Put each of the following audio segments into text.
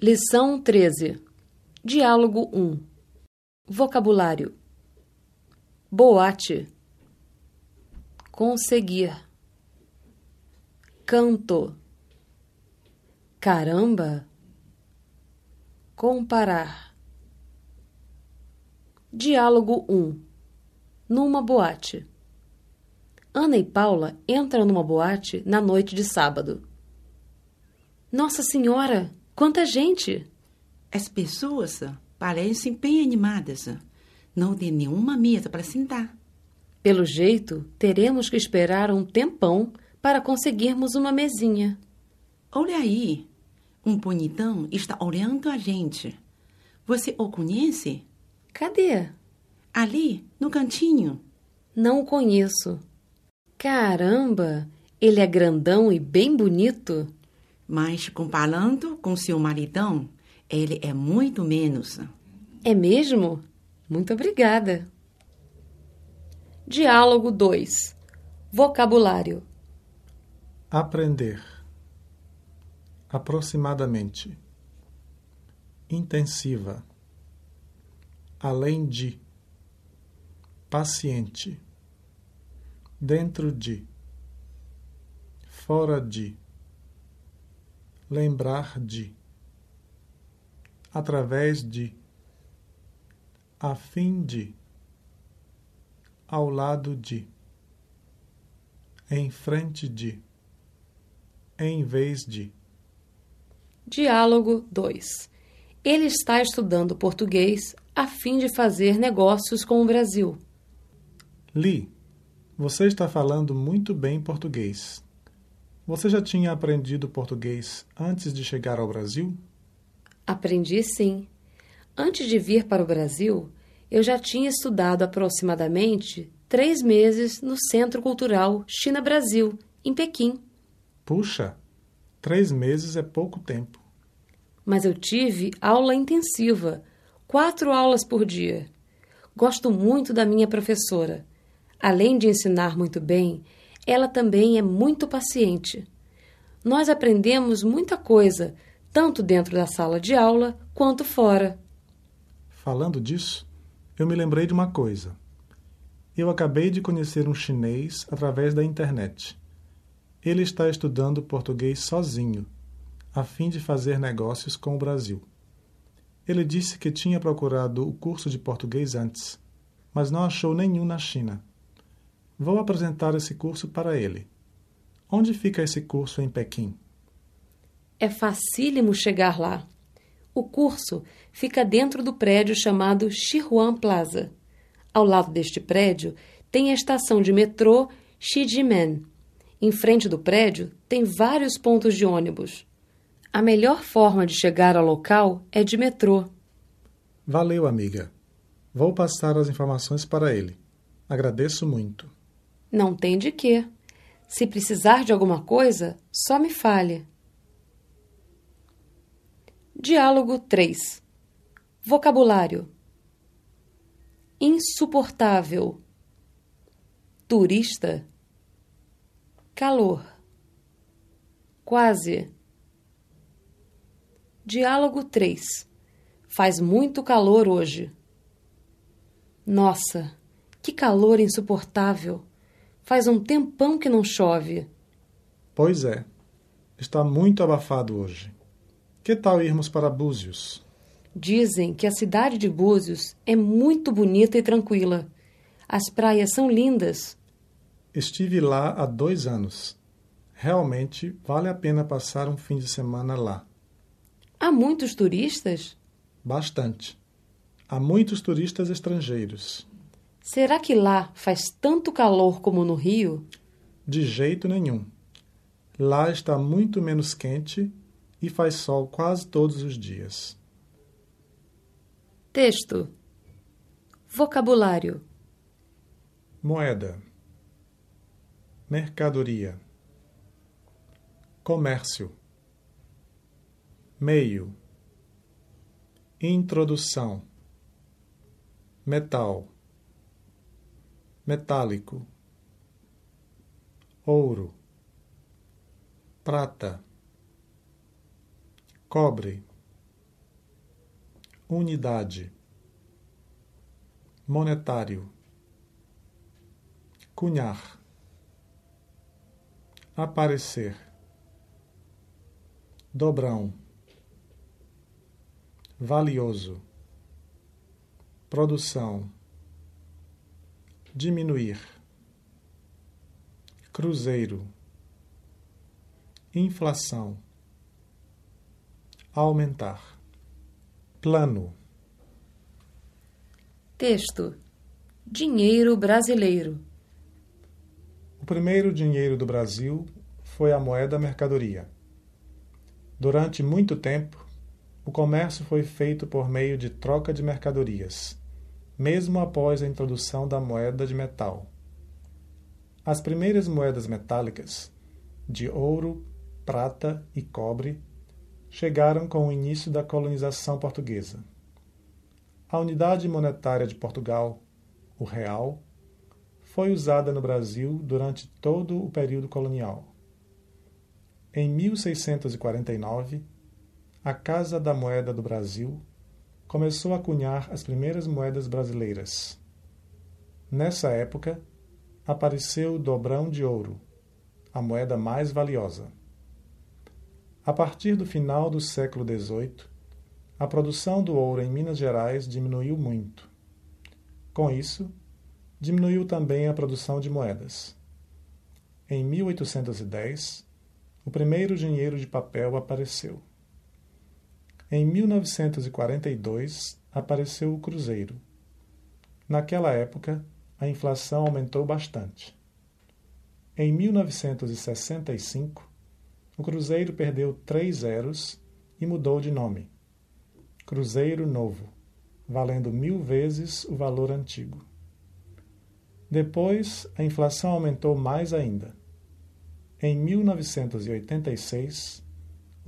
Lição 13. Diálogo 1. Vocabulário: boate, conseguir, canto, caramba, comparar. Diálogo 1. Numa boate. Ana e Paula entram numa boate na noite de sábado. Nossa Senhora, quanta gente! As pessoas parecem bem animadas. Não tem nenhuma mesa para sentar. Pelo jeito, teremos que esperar um tempão para conseguirmos uma mesinha. Olha aí, um bonitão está olhando a gente. Você o conhece? Cadê? Ali, no cantinho. Não o conheço. Caramba, ele é grandão e bem bonito. Mas comparando com seu maridão, ele é muito menos. É mesmo? Muito obrigada. Diálogo 2. Vocabulário: Aprender. Aproximadamente. Intensiva. Além de. Paciente. Dentro de. Fora de. Lembrar de. Através de. A fim de. Ao lado de. Em frente de. Em vez de. Diálogo 2. Ele está estudando português a fim de fazer negócios com o Brasil. Li, você está falando muito bem português. Você já tinha aprendido português antes de chegar ao Brasil? Aprendi sim. Antes de vir para o Brasil, eu já tinha estudado aproximadamente três meses no Centro Cultural China-Brasil, em Pequim. Puxa, três meses é pouco tempo. Mas eu tive aula intensiva, quatro aulas por dia. Gosto muito da minha professora. Além de ensinar muito bem, ela também é muito paciente. Nós aprendemos muita coisa, tanto dentro da sala de aula quanto fora. Falando disso, eu me lembrei de uma coisa. Eu acabei de conhecer um chinês através da internet. Ele está estudando português sozinho, a fim de fazer negócios com o Brasil. Ele disse que tinha procurado o curso de português antes, mas não achou nenhum na China. Vou apresentar esse curso para ele. Onde fica esse curso em Pequim? É facílimo chegar lá. O curso fica dentro do prédio chamado Shihuan Plaza. Ao lado deste prédio tem a estação de metrô Shijimen. Em frente do prédio tem vários pontos de ônibus. A melhor forma de chegar ao local é de metrô. Valeu, amiga. Vou passar as informações para ele. Agradeço muito. Não tem de quê. Se precisar de alguma coisa, só me fale. Diálogo 3. Vocabulário: insuportável, turista, calor, quase. Diálogo 3. Faz muito calor hoje. Nossa, que calor insuportável! Faz um tempão que não chove. Pois é. Está muito abafado hoje. Que tal irmos para Búzios? Dizem que a cidade de Búzios é muito bonita e tranquila. As praias são lindas. Estive lá há dois anos. Realmente vale a pena passar um fim de semana lá. Há muitos turistas? Bastante. Há muitos turistas estrangeiros. Será que lá faz tanto calor como no Rio? De jeito nenhum. Lá está muito menos quente e faz sol quase todos os dias. Texto: Vocabulário: Moeda, mercadoria, comércio, meio, introdução, metal, metálico, ouro, prata cobre, unidade, monetário, cunhar, aparecer, dobrão, valioso, produção, diminuir, cruzeiro, inflação, aumentar. Plano. Texto: Dinheiro brasileiro. O primeiro dinheiro do Brasil foi a moeda mercadoria. Durante muito tempo, o comércio foi feito por meio de troca de mercadorias, mesmo após a introdução da moeda de metal. As primeiras moedas metálicas, de ouro, prata e cobre, chegaram com o início da colonização portuguesa. A unidade monetária de Portugal, o real, foi usada no Brasil durante todo o período colonial. Em 1649, a Casa da Moeda do Brasil começou a cunhar as primeiras moedas brasileiras. Nessa época, apareceu o dobrão de ouro, a moeda mais valiosa. A partir do final do século XVIII, a produção do ouro em Minas Gerais diminuiu muito. Com isso, diminuiu também a produção de moedas. Em 1810, o primeiro dinheiro de papel apareceu. Em 1942, apareceu o cruzeiro. Naquela época, a inflação aumentou bastante. Em 1965, o Cruzeiro perdeu três zeros e mudou de nome. Cruzeiro Novo, valendo mil vezes o valor antigo. Depois, a inflação aumentou mais ainda. Em 1986,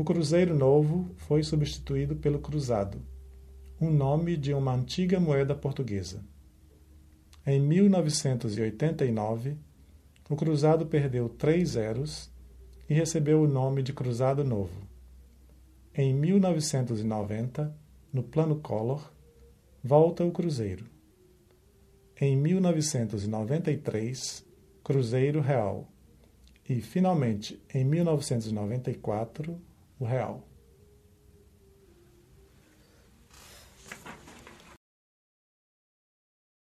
o Cruzeiro Novo foi substituído pelo Cruzado, um nome de uma antiga moeda portuguesa. Em 1989, o Cruzado perdeu três zeros e recebeu o nome de Cruzado Novo. Em 1990, no Plano Collor, volta o Cruzeiro. Em 1993, Cruzeiro Real. E, finalmente, em 1994, o Real.